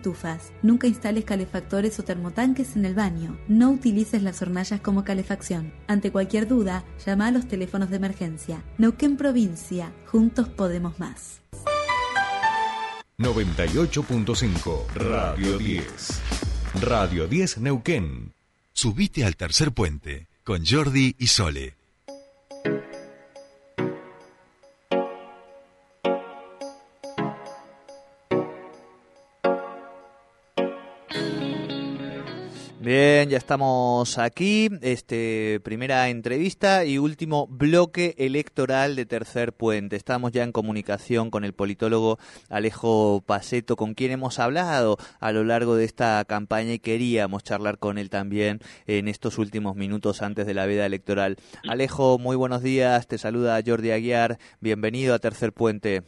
estufas. Nunca instales calefactores o termotanques en el baño. No utilices las hornallas como calefacción. Ante cualquier duda, llama a los teléfonos de emergencia. Neuquén Provincia. Juntos podemos más. 98.5 Radio 10. Radio 10 Neuquén. Subite al tercer puente con Jordi y Sole. Bien, ya estamos aquí. Este primera entrevista y último bloque electoral de Tercer Puente. Estamos ya en comunicación con el politólogo Alejo Paceto, con quien hemos hablado a lo largo de esta campaña y queríamos charlar con él también en estos últimos minutos antes de la veda electoral. Alejo, muy buenos días. Te saluda Jordi Aguiar. Bienvenido a Tercer Puente.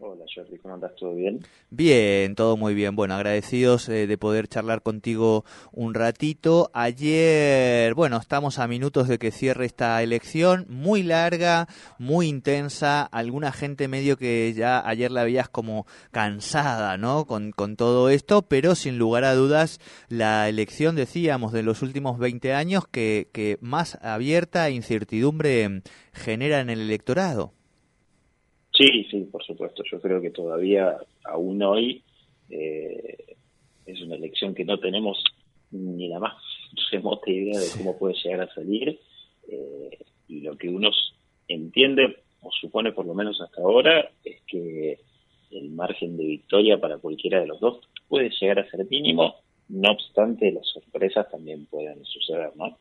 Hola Jordi, ¿cómo andas? ¿Todo bien? Bien, todo muy bien. Bueno, agradecidos eh, de poder charlar contigo un ratito. Ayer, bueno, estamos a minutos de que cierre esta elección, muy larga, muy intensa. Alguna gente medio que ya ayer la veías como cansada, ¿no? Con, con todo esto, pero sin lugar a dudas, la elección, decíamos, de los últimos 20 años que, que más abierta e incertidumbre genera en el electorado. Sí, sí, por supuesto. Yo creo que todavía, aún hoy, eh, es una elección que no tenemos ni la más remota idea de cómo puede llegar a salir. Eh, y lo que uno entiende, o supone por lo menos hasta ahora, es que el margen de victoria para cualquiera de los dos puede llegar a ser mínimo, no obstante las sorpresas también pueden suceder, ¿no?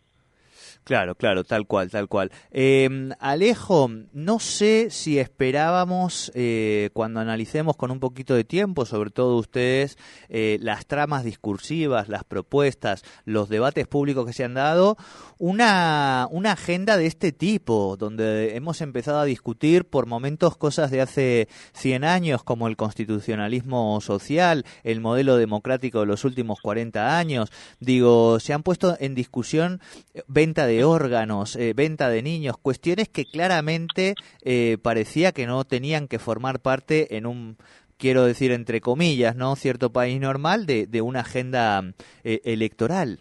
Claro, claro, tal cual, tal cual. Eh, Alejo, no sé si esperábamos, eh, cuando analicemos con un poquito de tiempo, sobre todo ustedes, eh, las tramas discursivas, las propuestas, los debates públicos que se han dado, una, agenda de este tipo, donde hemos empezado a discutir por momentos cosas de hace 100 años, como el constitucionalismo social, el modelo democrático de los últimos 40 años. Digo, se han puesto en discusión venta de órganos, eh, venta de niños, cuestiones que claramente eh, parecía que no tenían que formar parte en un quiero decir entre comillas, ¿no? Cierto país normal de, de una agenda eh, electoral.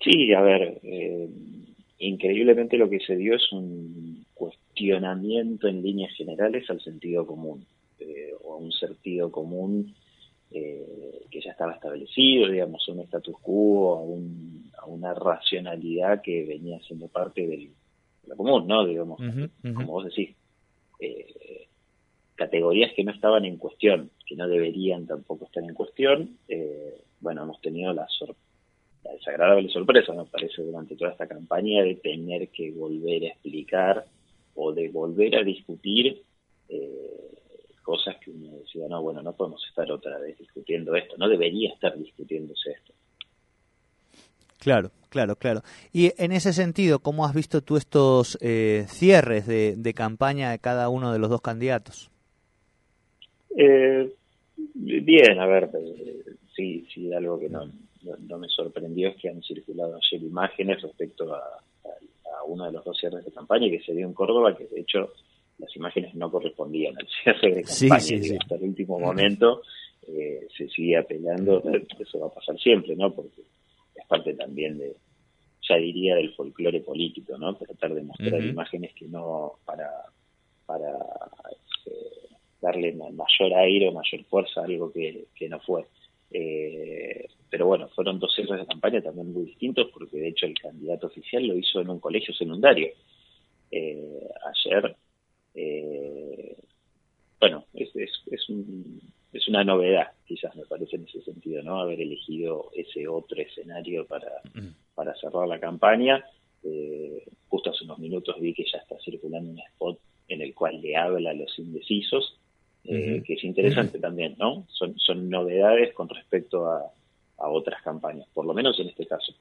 Sí, a ver, increíblemente lo que se dio es un cuestionamiento en líneas generales al sentido común, o a un sentido común eh, que ya estaba establecido, digamos, un status quo, a, un, a una racionalidad que venía siendo parte del, de lo común, ¿no? Digamos, como vos decís, eh, categorías que no estaban en cuestión, que no deberían tampoco estar en cuestión. Eh, bueno, hemos tenido la, la desagradable sorpresa, me parece, durante toda esta campaña de tener que volver a explicar o de volver a discutir eh, cosas que uno decía, no, bueno, no podemos estar otra vez discutiendo esto, no debería estar discutiéndose esto. Claro, claro, claro. Y en ese sentido, ¿cómo has visto tú estos eh, cierres de, de, campaña de cada uno de los dos candidatos? Eh, bien, a ver, sí, sí, algo que no, no, no, me sorprendió es que han circulado ayer imágenes respecto a, a, a uno de los dos cierres de campaña que se dio en Córdoba, que de hecho las imágenes no correspondían al cierre de campaña. Sí, sí, sí. Hasta el último momento eh, se sigue apelando, eso va a pasar siempre, ¿no? Porque parte también de, ya diría, del folclore político, ¿no? Tratar de mostrar uh -huh. imágenes que no, para, para eh, darle mayor aire o mayor fuerza a algo que, que no fue. Eh, pero bueno, fueron dos cierres de campaña también muy distintos porque de hecho el candidato oficial lo hizo en un colegio secundario. Eh, ayer eh, bueno, es, es, es, un, es, una novedad, quizás me parece en ese sentido, ¿no? Haber elegido ese otro escenario para, mm. para cerrar la campaña. Eh, justo hace unos minutos vi que ya está circulando un spot en el cual le habla a los indecisos, eh, que es interesante también, ¿no? Son, son novedades con respecto a, a otras campañas, por lo menos en este caso.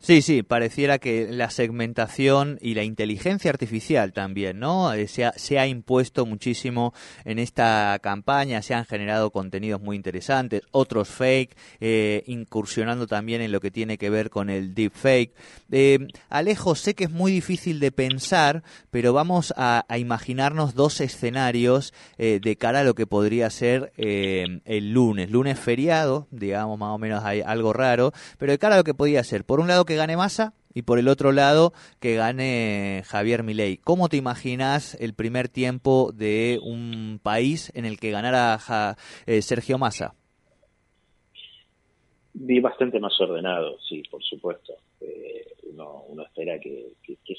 Sí, sí, pareciera que la segmentación y la inteligencia artificial también, ¿no? Eh, se, ha, se, ha, impuesto muchísimo en esta campaña, se han generado contenidos muy interesantes, otros fake, eh, incursionando también en lo que tiene que ver con el deepfake. Eh, Alejo, sé que es muy difícil de pensar, pero vamos a, imaginarnos dos escenarios eh, de cara a lo que podría ser el lunes. Lunes feriado, digamos, más o menos hay algo raro, pero de cara a lo que podría ser. Por un lado, que gane Massa y por el otro lado que gane Javier Milei. ¿Cómo te imaginas el primer tiempo de un país en el que ganara eh, Sergio Massa? Vi bastante más ordenado, sí, por supuesto. Eh, uno, espera que,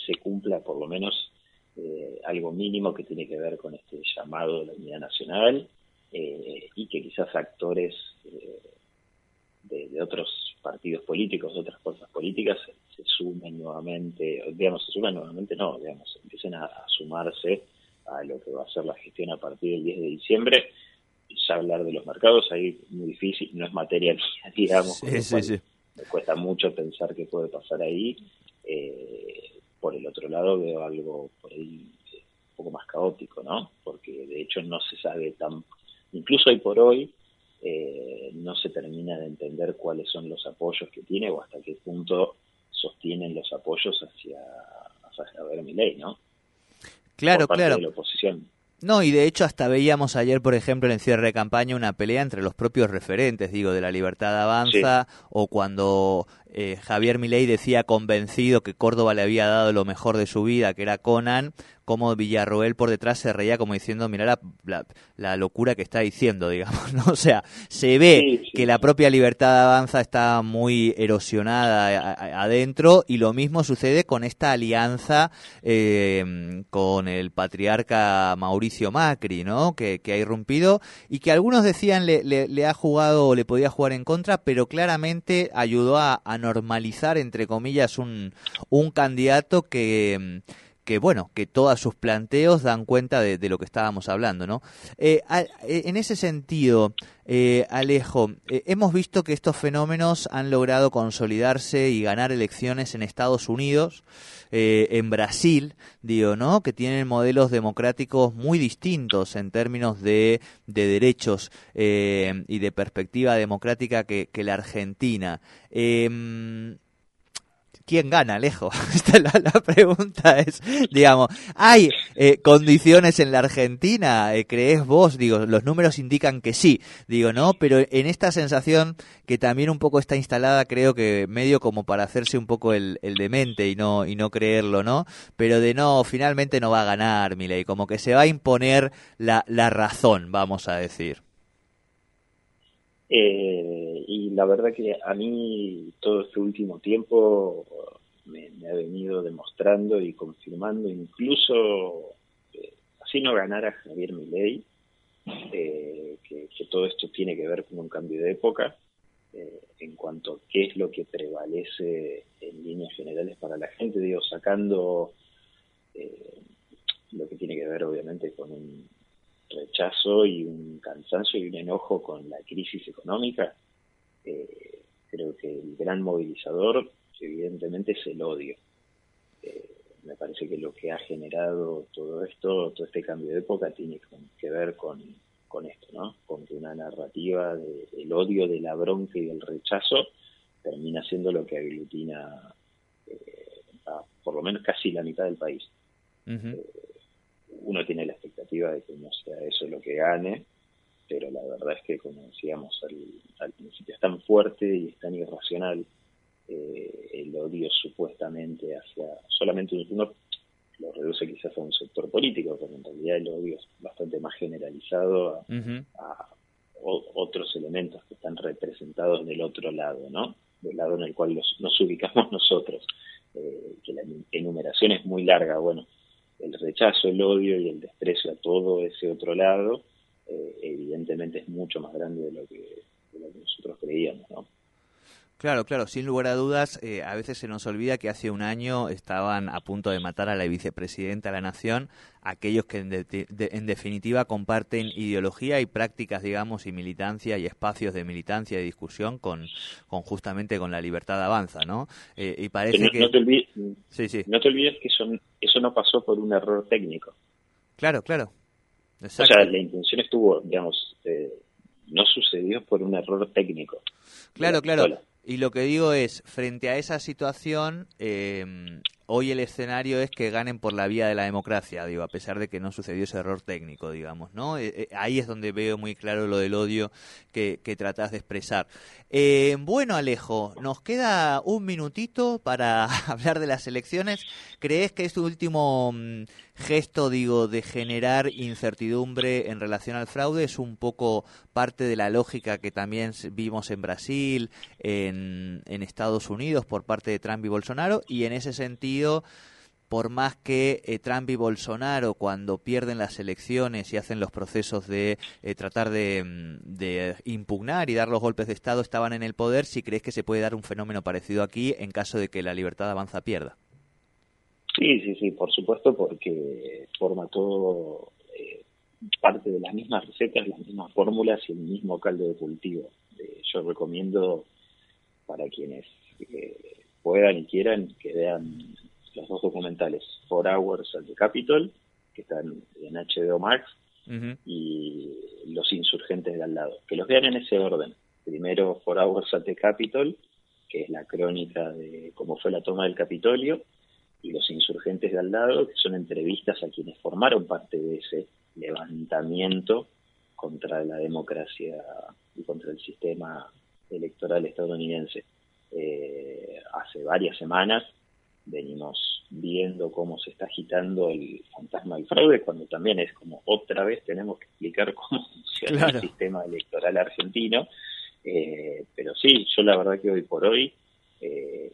se cumpla por lo menos eh, algo mínimo que tiene que ver con este llamado de la unidad nacional y que quizás actores de, otros partidos políticos, de otras fuerzas políticas, se sumen nuevamente, digamos, se sumen nuevamente, no, digamos, empiecen a, a, sumarse a lo que va a ser la gestión a partir del 10 de diciembre. Ya hablar de los mercados ahí muy difícil, no es materia mía, digamos, sí, sí, sí. me cuesta mucho pensar qué puede pasar ahí. Eh, por el otro lado veo algo por ahí un poco más caótico, ¿no? Porque de hecho no se sabe tan, incluso hoy por hoy, eh, no se termina de entender cuáles son los apoyos que tiene o hasta qué punto sostienen los apoyos hacia, hacia Javier Milei, ¿no? Claro, Por parte claro. De la oposición. No, y de hecho hasta veíamos ayer, por ejemplo, en el cierre de campaña una pelea entre los propios referentes, digo, de la Libertad Avanza, sí. o cuando eh, Javier Milei decía convencido que Córdoba le había dado lo mejor de su vida, que era Conan, como Villarroel por detrás se reía como diciendo, mira la, la, la, locura que está diciendo, digamos, ¿no? O sea, se ve Sí, sí, que la propia Libertad Avanza está muy erosionada adentro y lo mismo sucede con esta alianza eh, con el patriarca Mauricio Macri, ¿no? Que, que, ha irrumpido y que algunos decían le, le, le, ha jugado o le podía jugar en contra, pero claramente ayudó a, a normalizar, entre comillas, un, un candidato que que bueno, que todos sus planteos dan cuenta de, lo que estábamos hablando, ¿no? Eh, a, en ese sentido, eh, Alejo, eh, hemos visto que estos fenómenos han logrado consolidarse y ganar elecciones en Estados Unidos, eh, en Brasil, digo, ¿no? Que tienen modelos democráticos muy distintos en términos de, de derechos eh, y de perspectiva democrática que, que la Argentina. ¿Quién gana, Alejo? Esta es la, la, pregunta es, digamos, ¿hay eh, condiciones en la Argentina? Eh, ¿Crees vos? Digo, los números indican que sí, digo, ¿no? Pero en esta sensación que también un poco está instalada, creo que medio como para hacerse un poco el, el demente y no, y no creerlo, ¿no? Pero de no, finalmente no va a ganar, Milei, como que se va a imponer la, la razón, vamos a decir. Eh, y la verdad que a mí todo este último tiempo me, ha venido demostrando y confirmando, incluso eh, así no ganara Javier Milei, eh, que, que, todo esto tiene que ver con un cambio de época eh, en cuanto a qué es lo que prevalece en líneas generales para la gente, digo, sacando eh, lo que tiene que ver obviamente con un rechazo y un cansancio y un enojo con la crisis económica, eh, creo que el gran movilizador evidentemente es el odio. Eh, me parece que lo que ha generado todo esto, todo este cambio de época tiene que ver con, con esto, ¿no? Con que una narrativa del de, odio, de la bronca y del rechazo termina siendo lo que aglutina eh, a por lo menos casi la mitad del país. Uh -huh uno tiene la expectativa de que no sea eso lo que gane, pero la verdad es que, como decíamos al, al principio, es tan fuerte y es tan irracional eh, el odio supuestamente hacia solamente uno lo reduce quizás a un sector político, pero en realidad el odio es bastante más generalizado a, uh -huh. a o, otros elementos que están representados del otro lado, ¿no? Del lado en el cual los, nos ubicamos nosotros, eh, que la enumeración es muy larga, bueno, el rechazo, el odio y el desprecio a todo ese otro lado, eh, evidentemente es mucho más grande de lo que, de lo que nosotros creíamos, ¿no? Claro, claro, sin lugar a dudas, eh, a veces se nos olvida que hace un año estaban a punto de matar a la vicepresidenta de la Nación, aquellos que en, en, definitiva comparten ideología y prácticas, digamos, y militancia y espacios de militancia y discusión con, con justamente con la libertad avanza, ¿no? Eh, y parece que... No te, olvides, sí, sí. no te olvides que eso, eso no pasó por un error técnico. Claro, claro. O sea, la intención estuvo, digamos, eh, no sucedió por un error técnico. Claro, claro. Y lo que digo es, frente a esa situación, eh, hoy el escenario es que ganen por la vía de la democracia, digo, a pesar de que no sucedió ese error técnico, digamos, ¿no? Eh, eh, ahí es donde veo muy claro lo del odio que, que tratás de expresar. Eh, bueno, Alejo, nos queda un minutito para hablar de las elecciones. ¿Crees que este último mm, gesto, digo, de generar incertidumbre en relación al fraude es un poco parte de la lógica que también vimos en Brasil, en, en Estados Unidos por parte de Trump y Bolsonaro? Y en ese sentido, por más que eh, Trump y Bolsonaro cuando pierden las elecciones y hacen los procesos de eh, tratar mm, de, impugnar y dar los golpes de Estado estaban en el poder, si crees que se puede dar un fenómeno parecido aquí en caso de que la libertad avanza pierda. Sí, sí, sí, por supuesto, porque forma todo eh, parte de las mismas recetas, las mismas fórmulas y el mismo caldo de cultivo. yo recomiendo para quienes puedan y quieran que vean los dos documentales, Four Hours at the Capitol, que están en HBO Max, y Los Insurgentes de al lado. Que los vean en ese orden. Primero Four Hours at the Capitol, que es la crónica de cómo fue la toma del Capitolio, y Los Insurgentes de al lado, que son entrevistas a quienes formaron parte de ese levantamiento contra la democracia y contra el sistema electoral estadounidense. Eh, hace varias semanas venimos viendo cómo se está agitando el fantasma del fraude, cuando también es como otra vez tenemos que explicar cómo funciona el sistema electoral argentino. Eh, pero sí, yo la verdad que hoy por hoy, eh,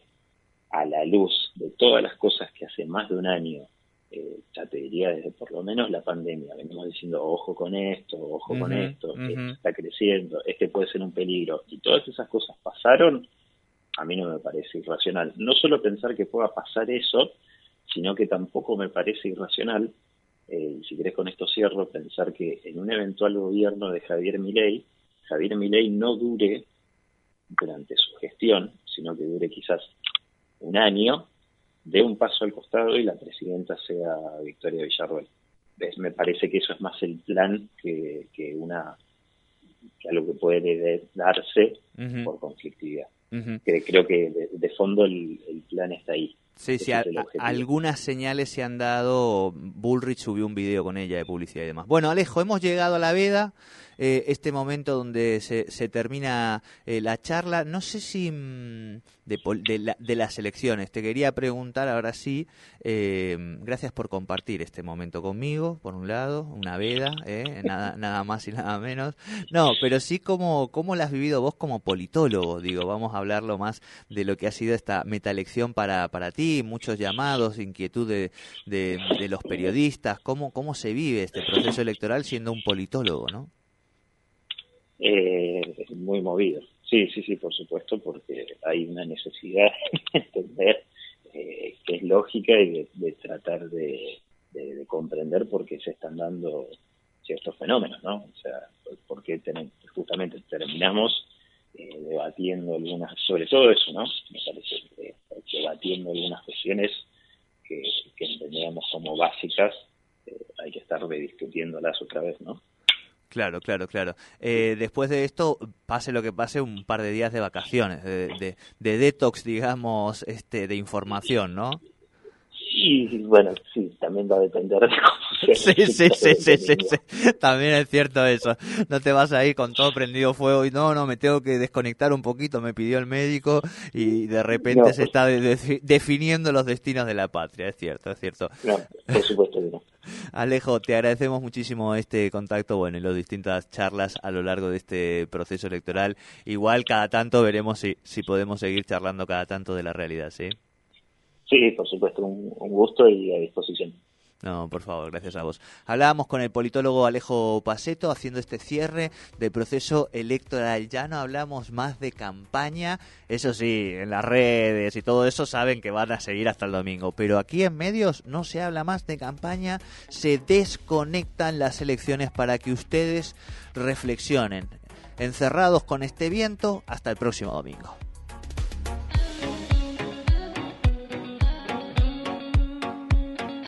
a la luz de todas las cosas que hace más de un año, eh, ya te diría desde por lo menos la pandemia, venimos diciendo ojo con esto, ojo con esto, está creciendo, este puede ser un peligro, y todas esas cosas pasaron a mí no me parece irracional. No solo pensar que pueda pasar eso, sino que tampoco me parece irracional, eh, si querés con esto cierro, pensar que en un eventual gobierno de Javier Milei, Javier Milei no dure durante su gestión, sino que dure quizás un año, dé un paso al costado y la presidenta sea Victoria Villarroel. Me parece que eso es más el plan que, que una que algo que puede darse por conflictividad que creo que de, fondo el, plan está ahí. Sí, sí, algunas señales se han dado. Bullrich subió un video con ella de publicidad y demás. Bueno, Alejo, hemos llegado a la veda. Eh, este momento donde se, se termina eh, la charla. No sé si mm, de, de, las elecciones, te quería preguntar ahora sí, eh, gracias por compartir este momento conmigo, por un lado, una veda, nada, nada más y nada menos. No, pero sí cómo, cómo la has vivido vos como politólogo, digo, vamos a hablarlo más de lo que ha sido esta metalección para, para ti, muchos llamados, inquietud de, de, los periodistas, cómo, cómo se vive este proceso electoral siendo un politólogo, ¿no? eh, muy movido. Sí, sí, sí, por supuesto, porque hay una necesidad de entender eh, que es lógica y de, tratar de, comprender por qué se están dando ciertos fenómenos, ¿no? O sea, porque justamente terminamos eh, debatiendo algunas, sobre todo eso, ¿no? Me parece algunas cuestiones que, que entendíamos como básicas, eh, hay que estar rediscutiéndolas otra vez, ¿no? Claro, claro, claro. Eh, después de esto, pase lo que pase, un par de días de vacaciones, de, de, detox, digamos, este, de información, ¿no? Sí, bueno, sí, también va a depender de cómo Sí, sí, sí, sí, sí, también es cierto eso. No te vas a ir con todo prendido fuego y no, no, me tengo que desconectar un poquito, me pidió el médico y de repente se está definiendo los destinos de la patria, es cierto, es cierto. No, por supuesto que no. Alejo, te agradecemos muchísimo este contacto, bueno, y las distintas charlas a lo largo de este proceso electoral. Igual cada tanto veremos si, si podemos seguir charlando cada tanto de la realidad, ¿sí? Sí, por supuesto, un, gusto y a disposición. No, por favor, gracias a vos. Hablábamos con el politólogo Alejo Paceto haciendo este cierre del proceso electoral. Ya no hablamos más de campaña. Eso sí, en las redes y todo eso saben que van a seguir hasta el domingo. Pero aquí en medios no se habla más de campaña. Se desconectan las elecciones para que ustedes reflexionen. Encerrados con este viento hasta el próximo domingo.